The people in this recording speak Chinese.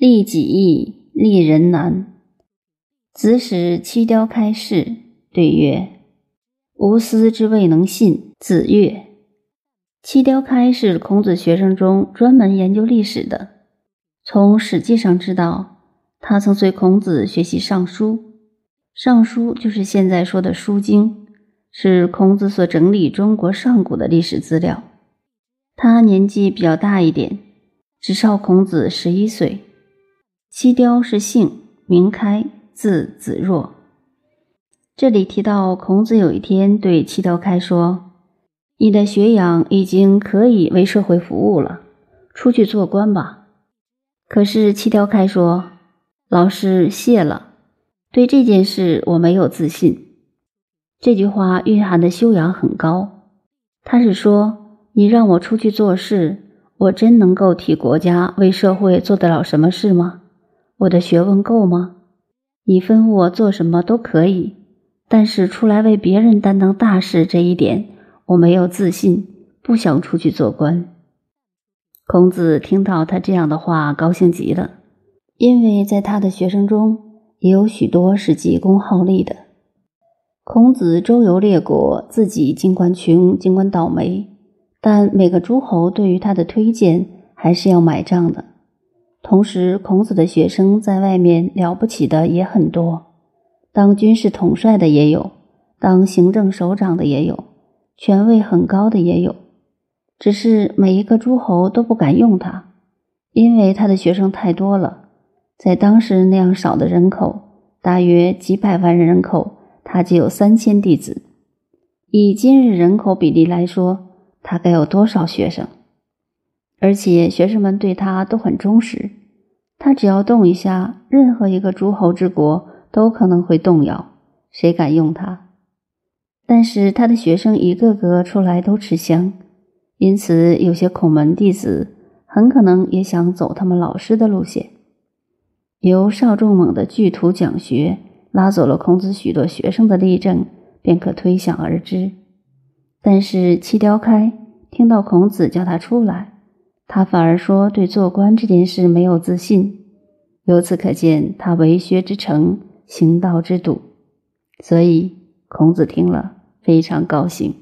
利己易，利人难。子使七雕开示，对曰：“吾思之未能信。”子曰：“七雕开是孔子学生中专门研究历史的。从史记上知道，他曾随孔子学习《尚书》，《尚书》就是现在说的《书经》，是孔子所整理中国上古的历史资料。他年纪比较大一点，只少孔子十一岁。”七雕是姓，名开，字子若。这里提到孔子有一天对七雕开说：“你的学养已经可以为社会服务了，出去做官吧。”可是七雕开说：“老师谢了，对这件事我没有自信。”这句话蕴含的修养很高，他是说：“你让我出去做事，我真能够替国家为社会做得了什么事吗？”我的学问够吗？你吩咐我做什么都可以，但是出来为别人担当大事这一点，我没有自信，不想出去做官。孔子听到他这样的话，高兴极了，因为在他的学生中也有许多是急功好利的。孔子周游列国，自己尽管穷，尽管倒霉，但每个诸侯对于他的推荐还是要买账的。同时，孔子的学生在外面了不起的也很多，当军事统帅的也有，当行政首长的也有，权位很高的也有。只是每一个诸侯都不敢用他，因为他的学生太多了。在当时那样少的人口，大约几百万人口，他只有三千弟子。以今日人口比例来说，他该有多少学生？而且学生们对他都很忠实，他只要动一下，任何一个诸侯之国都可能会动摇，谁敢用他？但是他的学生一个个出来都吃香，因此有些孔门弟子很可能也想走他们老师的路线。由少仲猛的巨徒讲学拉走了孔子许多学生的例证，便可推想而知。但是七雕开听到孔子叫他出来。他反而说对做官这件事没有自信，由此可见他为学之诚，行道之笃，所以孔子听了非常高兴。